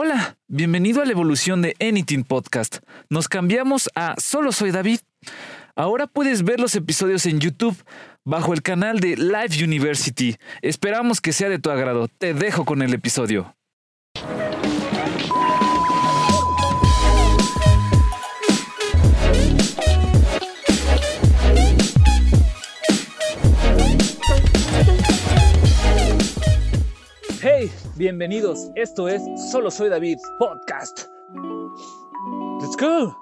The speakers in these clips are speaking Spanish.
Hola, bienvenido a la evolución de Anything Podcast. Nos cambiamos a Solo Soy David. Ahora puedes ver los episodios en YouTube bajo el canal de Live University. Esperamos que sea de tu agrado. Te dejo con el episodio. Bienvenidos. Esto es Solo Soy David Podcast. Let's go.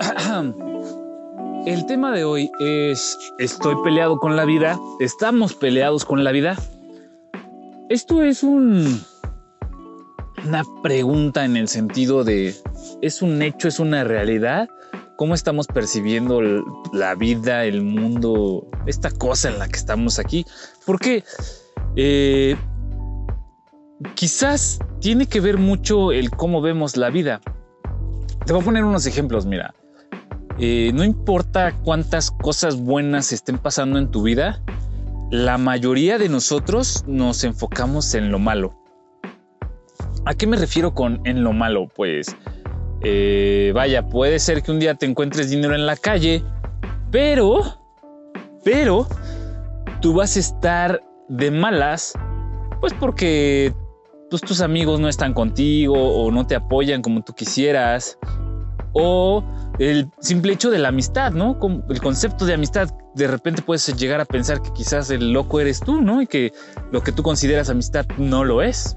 El tema de hoy es estoy peleado con la vida, estamos peleados con la vida. Esto es un una pregunta en el sentido de es un hecho, es una realidad. ¿Cómo estamos percibiendo la vida, el mundo, esta cosa en la que estamos aquí? Porque eh, quizás tiene que ver mucho el cómo vemos la vida. Te voy a poner unos ejemplos, mira. Eh, no importa cuántas cosas buenas estén pasando en tu vida, la mayoría de nosotros nos enfocamos en lo malo. ¿A qué me refiero con en lo malo? Pues, eh, vaya, puede ser que un día te encuentres dinero en la calle, pero, pero, tú vas a estar de malas, pues porque pues, tus amigos no están contigo o no te apoyan como tú quisieras. O el simple hecho de la amistad, ¿no? el concepto de amistad, de repente puedes llegar a pensar que quizás el loco eres tú, ¿no? Y que lo que tú consideras amistad no lo es,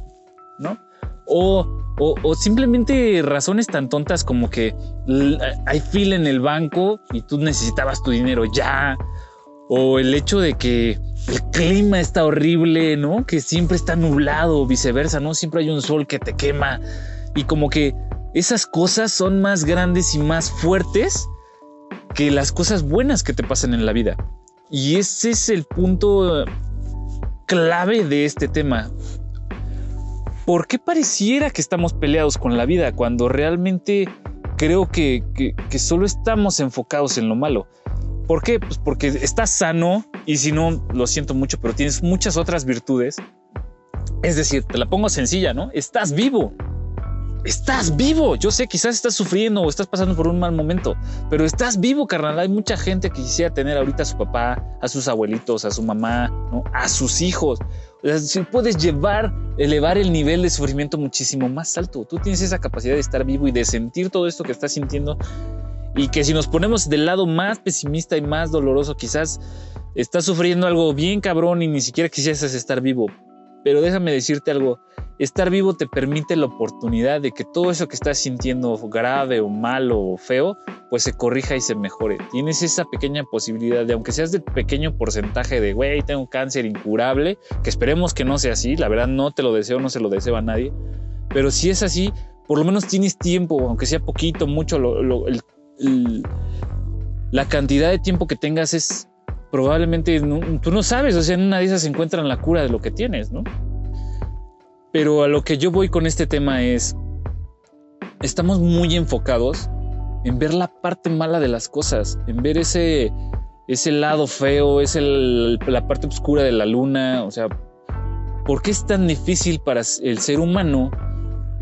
¿no? O, o, simplemente razones tan tontas como que hay fila en el banco y tú necesitabas tu dinero ya. O el hecho de que el clima está horrible, ¿no? Que siempre está nublado viceversa, ¿no? Siempre hay un sol que te quema y como que esas cosas son más grandes y más fuertes que las cosas buenas que te pasan en la vida. Y ese es el punto clave de este tema. ¿Por qué pareciera que estamos peleados con la vida cuando realmente creo que, que solo estamos enfocados en lo malo? ¿Por qué? Pues porque estás sano y si no, lo siento mucho, pero tienes muchas otras virtudes. Es decir, te la pongo sencilla, ¿no? Estás vivo. Estás vivo. Yo sé, quizás estás sufriendo o estás pasando por un mal momento, pero estás vivo, carnal. Hay mucha gente que quisiera tener ahorita a su papá, a sus abuelitos, a su mamá, a sus hijos. O sea, si puedes llevar, elevar el nivel de sufrimiento muchísimo más alto. Tú tienes esa capacidad de estar vivo y de sentir todo esto que estás sintiendo y que si nos ponemos del lado más pesimista y más doloroso, quizás estás sufriendo algo bien cabrón y ni siquiera quisieras estar vivo. Pero déjame decirte algo, estar vivo te permite la oportunidad de que todo eso que estás sintiendo grave o malo o feo, pues se corrija y se mejore. Tienes esa pequeña posibilidad de, aunque seas del pequeño porcentaje de, güey, tengo cáncer incurable, que esperemos que no sea así, la verdad no te lo deseo, no se lo deseo a nadie, pero si es así, por lo menos tienes tiempo, aunque sea poquito, mucho, el la cantidad de tiempo que tengas es probablemente tú no sabes, o sea, en una de esas encuentran la cura de lo que tienes, ¿no? Pero a lo que yo voy con este tema es, estamos muy enfocados en ver la parte mala de las cosas, en ver ese, ese lado feo, es la parte oscura de la luna, o sea, ¿por qué es tan difícil para el ser humano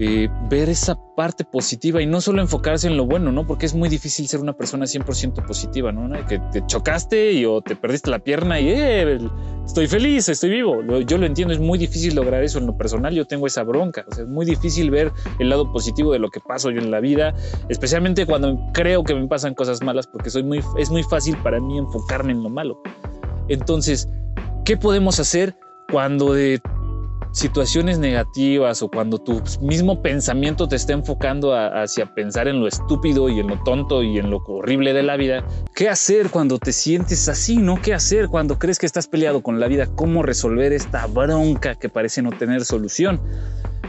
eh, ver esa parte positiva y no solo enfocarse en lo bueno, ¿no? Porque es muy difícil ser una persona 100% positiva, ¿no? Que te chocaste y o te perdiste la pierna y eh, estoy feliz, estoy vivo. Yo lo entiendo, es muy difícil lograr eso en lo personal, yo tengo esa bronca, o sea, es muy difícil ver el lado positivo de lo que paso yo en la vida, especialmente cuando creo que me pasan cosas malas, porque es muy fácil para mí enfocarme en lo malo. Entonces, ¿qué podemos hacer cuando de situaciones negativas o cuando tu mismo pensamiento te está enfocando hacia pensar en lo estúpido y en lo tonto y en lo horrible de la vida, ¿qué hacer cuando te sientes así? ¿No? ¿Qué hacer cuando crees que estás peleado con la vida? ¿Cómo resolver esta bronca que parece no tener solución?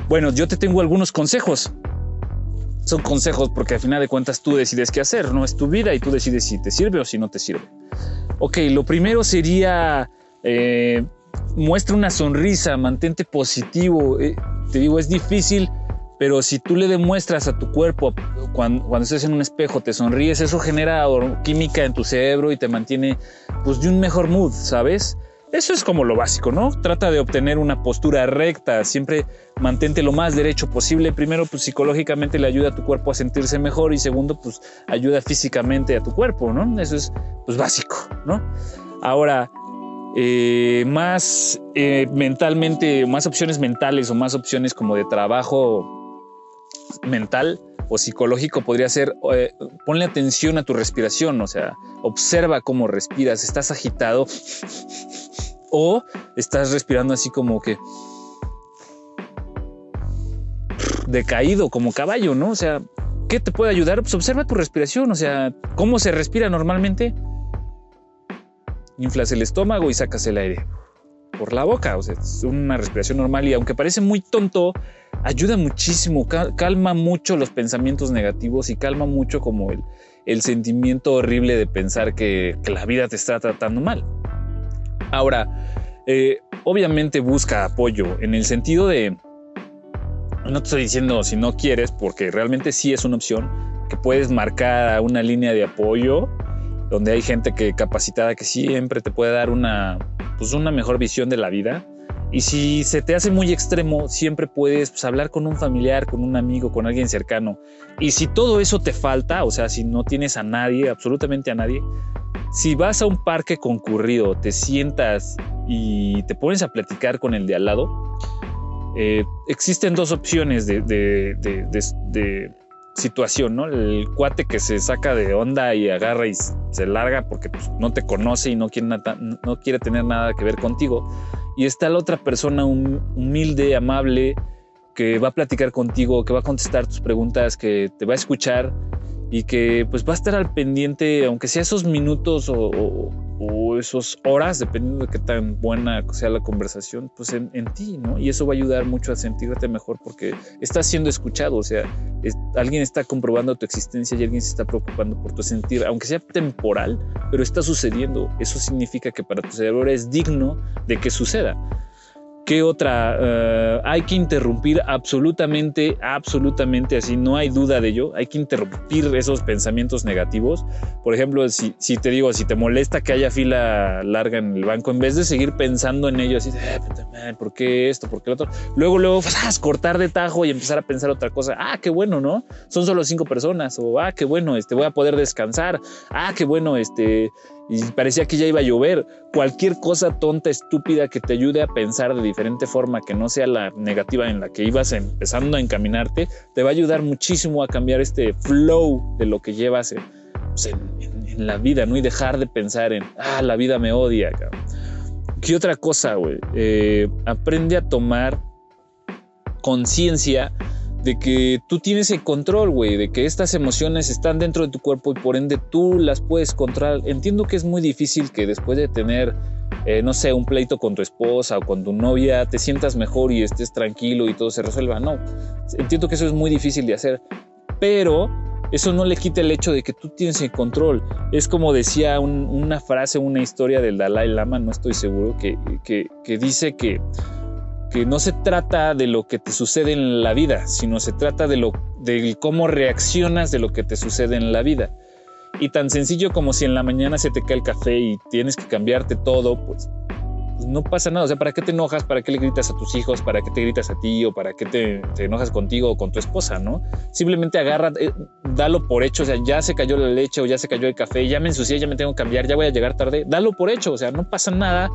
Bueno, yo te tengo algunos consejos. Son consejos porque al final de cuentas tú decides qué hacer, no es tu vida y tú decides si te sirve o si no te sirve. Ok, lo primero sería... Eh, muestra una sonrisa, mantente positivo. Eh, te digo, es difícil, pero si tú le demuestras a tu cuerpo cuando, cuando estés en un espejo, te sonríes, eso genera química en tu cerebro y te mantiene pues de un mejor mood, ¿sabes? Eso es como lo básico, ¿no? Trata de obtener una postura recta, siempre mantente lo más derecho posible. Primero, pues psicológicamente le ayuda a tu cuerpo a sentirse mejor y segundo, pues ayuda físicamente a tu cuerpo, ¿no? Eso es pues básico, ¿no? Ahora, eh, más eh, mentalmente, más opciones mentales o más opciones como de trabajo mental o psicológico podría ser eh, ponle atención a tu respiración, o sea, observa cómo respiras, estás agitado o estás respirando así como que decaído como caballo, ¿no? O sea, ¿qué te puede ayudar? Pues observa tu respiración, o sea, cómo se respira normalmente. Inflas el estómago y sacas el aire por la boca, o sea, es una respiración normal y aunque parece muy tonto, ayuda muchísimo, calma mucho los pensamientos negativos y calma mucho como el, el sentimiento horrible de pensar que, la vida te está tratando mal. Ahora, eh, obviamente busca apoyo en el sentido de, no te estoy diciendo si no quieres, porque realmente sí es una opción, que puedes marcar una línea de apoyo donde hay gente que capacitada que siempre te puede dar una, pues una mejor visión de la vida. Y si se te hace muy extremo, siempre puedes pues, hablar con un familiar, con un amigo, con alguien cercano. Y si todo eso te falta, o sea, si no tienes a nadie, absolutamente a nadie, si vas a un parque concurrido, te sientas y te pones a platicar con el de al lado, eh, existen dos opciones de, situación, ¿no? El cuate que se saca de onda y agarra y se larga porque pues, no te conoce y no quiere, no quiere tener nada que ver contigo. Y está la otra persona humilde, amable, que va a platicar contigo, que va a contestar tus preguntas, que te va a escuchar y que pues va a estar al pendiente, aunque sea esos minutos o, esos horas, dependiendo de qué tan buena sea la conversación, pues en, ti, ¿no? Y eso va a ayudar mucho a sentirte mejor porque estás siendo escuchado, o sea, alguien está comprobando tu existencia y alguien se está preocupando por tu sentir, aunque sea temporal, pero está sucediendo. Eso significa que para tu cerebro es digno de que suceda. ¿Qué otra? Eh, hay que interrumpir absolutamente, absolutamente así, no hay duda de ello. Hay que interrumpir esos pensamientos negativos. Por ejemplo, si, te digo, si te molesta que haya fila larga en el banco, en vez de seguir pensando en ello, así, eh, ¿por qué esto? ¿Por qué lo otro? Luego, luego, cortar de tajo y empezar a pensar otra cosa. Ah, qué bueno, ¿no? Son solo cinco personas. O, ah, qué bueno, este, voy a poder descansar. Ah, qué bueno, este, y parecía que ya iba a llover. Cualquier cosa tonta, estúpida que te ayude a pensar de diferente forma, que no sea la negativa en la que ibas empezando a encaminarte, te va a ayudar muchísimo a cambiar este flow de lo que llevas en, pues, la vida, ¿no? Y dejar de pensar en, ah, la vida me odia. ¿Qué otra cosa, güey? Eh, aprende a tomar conciencia de que tú tienes el control, güey, de que estas emociones están dentro de tu cuerpo y por ende tú las puedes controlar. Entiendo que es muy difícil que después de tener, eh, no sé, un pleito con tu esposa o con tu novia, te sientas mejor y estés tranquilo y todo se resuelva. No, entiendo que eso es muy difícil de hacer, pero eso no le quita el hecho de que tú tienes el control. Es como decía una frase, una historia del Dalai Lama, no estoy seguro, que, dice que que no se trata de lo que te sucede en la vida, sino se trata de, lo, de cómo reaccionas de lo que te sucede en la vida. Y tan sencillo como si en la mañana se te cae el café y tienes que cambiarte todo, pues pues, no pasa nada. O sea, ¿para qué te enojas? ¿Para qué le gritas a tus hijos? ¿Para qué te gritas a ti? ¿O para qué te, enojas contigo o con tu esposa? ¿No? Simplemente agarra, eh, dalo por hecho. O sea, ya se cayó la leche o ya se cayó el café, ya me ensucié, ya me tengo que cambiar, ya voy a llegar tarde. Dalo por hecho. O sea, no pasa nada.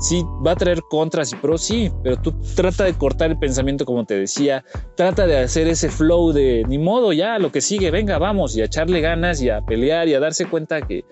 Sí, va a traer contras y pros, sí, pero tú trata de cortar el pensamiento, como te decía. Trata de hacer ese flow de ni modo, ya lo que sigue, venga, vamos, y a echarle ganas y a pelear y a darse cuenta que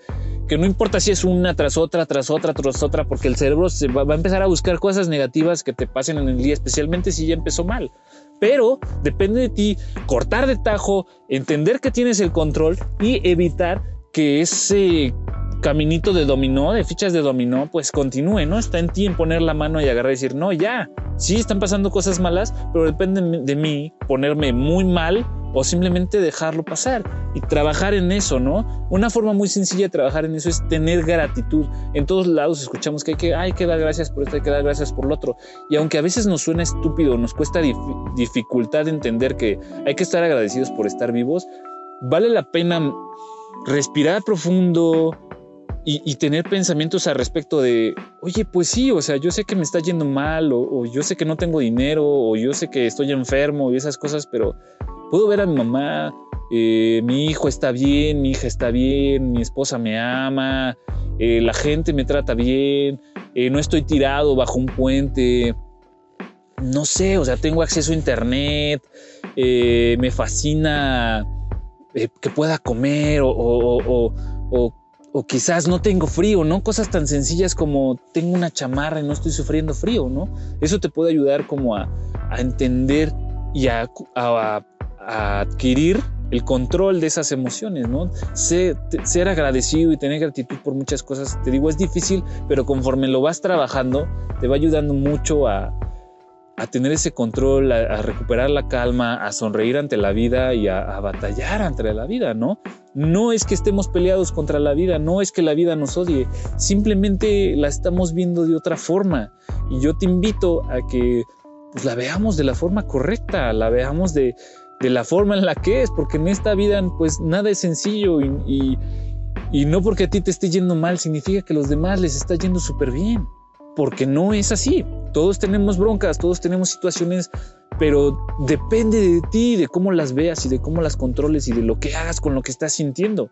no importa si es una tras otra, tras otra, tras otra, porque el cerebro va, a empezar a buscar cosas negativas que te pasen en el día, especialmente si ya empezó mal. Pero depende de ti cortar de tajo, entender que tienes el control y evitar que ese caminito de dominó, de fichas de dominó, pues continúe, ¿no? Está en ti en poner la mano y agarrar y decir, no, ya, sí están pasando cosas malas, pero depende de mí ponerme muy mal o simplemente dejarlo pasar y trabajar en eso, ¿no? Una forma muy sencilla de trabajar en eso es tener gratitud. En todos lados escuchamos que hay que, hay que dar gracias por esto, hay que dar gracias por lo otro. Y aunque a veces nos suena estúpido, nos cuesta dificultad entender que hay que estar agradecidos por estar vivos, vale la pena respirar profundo, y, tener pensamientos al respecto de, oye, pues sí, o sea, yo sé que me está yendo mal, o, yo sé que no tengo dinero, o yo sé que estoy enfermo y esas cosas, pero puedo ver a mi mamá, eh, mi hijo está bien, mi hija está bien, mi esposa me ama, eh, la gente me trata bien, eh, no estoy tirado bajo un puente, no sé, o sea, tengo acceso a internet, me fascina que pueda comer o, o o quizás no tengo frío, ¿no? Cosas tan sencillas como tengo una chamarra y no estoy sufriendo frío, ¿no? Eso te puede ayudar como a, entender y a, adquirir el control de esas emociones, ¿no? Ser, ser agradecido y tener gratitud por muchas cosas, te digo, es difícil, pero conforme lo vas trabajando, te va ayudando mucho a, tener ese control, a, recuperar la calma, a sonreír ante la vida y a, batallar ante la vida, ¿no? No es que estemos peleados contra la vida, no es que la vida nos odie, simplemente la estamos viendo de otra forma. Y yo te invito a que pues, la veamos de la forma correcta, la veamos de, la forma en la que es, porque en esta vida pues nada es sencillo y, y no porque a ti te esté yendo mal significa que a los demás les está yendo súper bien porque no es así. Todos tenemos broncas, todos tenemos situaciones, pero depende de ti, de cómo las veas y de cómo las controles y de lo que hagas con lo que estás sintiendo.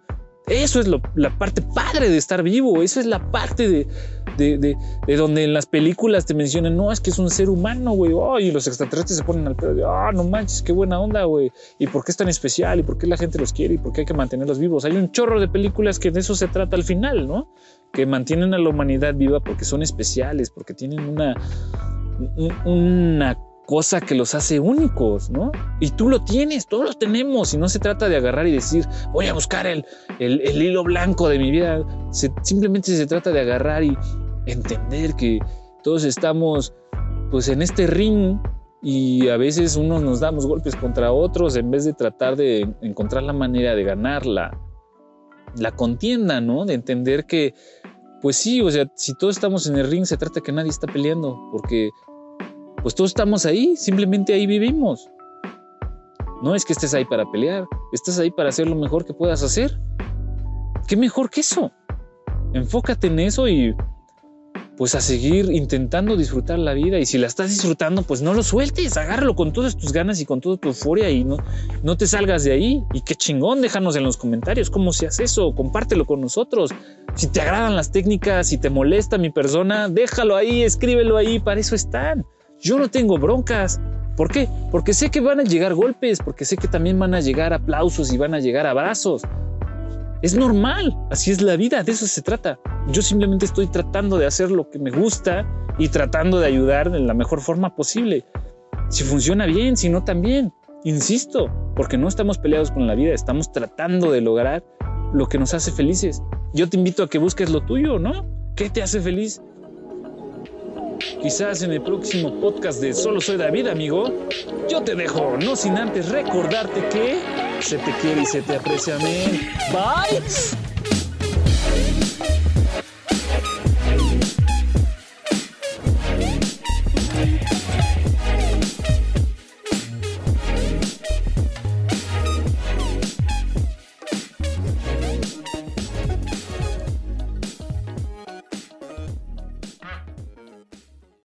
Eso es la parte padre de estar vivo, eso es la parte de, de, donde en las películas te mencionan, no, es que es un ser humano, güey, y los extraterrestres se ponen al pedo de, ah, no manches, qué buena onda, güey, y por qué es tan especial, y por qué la gente los quiere, y por qué hay que mantenerlos vivos. Hay un chorro de películas que de eso se trata al final, ¿no? Que mantienen a la humanidad viva porque son especiales, porque tienen una, una cosa que los hace únicos, ¿no? Y tú lo tienes, todos lo tenemos, y no se trata de agarrar y decir, voy a buscar el, el, hilo blanco de mi vida, simplemente se trata de agarrar y entender que todos estamos pues en este ring y a veces unos nos damos golpes contra otros en vez de tratar de encontrar la manera de ganar la, la contienda, ¿no? De entender que, pues sí, o sea, si todos estamos en el ring, se trata que nadie está peleando, porque pues todos estamos ahí, simplemente ahí vivimos. No es que estés ahí para pelear, estás ahí para hacer lo mejor que puedas hacer. ¿Qué mejor que eso? Enfócate en eso y pues a seguir intentando disfrutar la vida y si la estás disfrutando pues no lo sueltes, agárralo con todas tus ganas y con toda tu euforia y no, no te salgas de ahí y qué chingón, déjanos en los comentarios cómo se hace eso, compártelo con nosotros, si te agradan las técnicas, si te molesta mi persona, déjalo ahí, escríbelo ahí, para eso están. Yo no tengo broncas. ¿Por qué? Porque sé que van a llegar golpes, porque sé que también van a llegar aplausos y van a llegar abrazos. Es normal, así es la vida, de eso se trata. Yo simplemente estoy tratando de hacer lo que me gusta y tratando de ayudar de la mejor forma posible. Si funciona bien, si no también. Insisto, porque no estamos peleados con la vida, estamos tratando de lograr lo que nos hace felices. Yo te invito a que busques lo tuyo, ¿no? ¿Qué te hace feliz? Quizás en el próximo podcast de Solo Soy David, amigo, yo te dejo, no sin antes recordarte que se te quiere y se te aprecia, amén. Bye.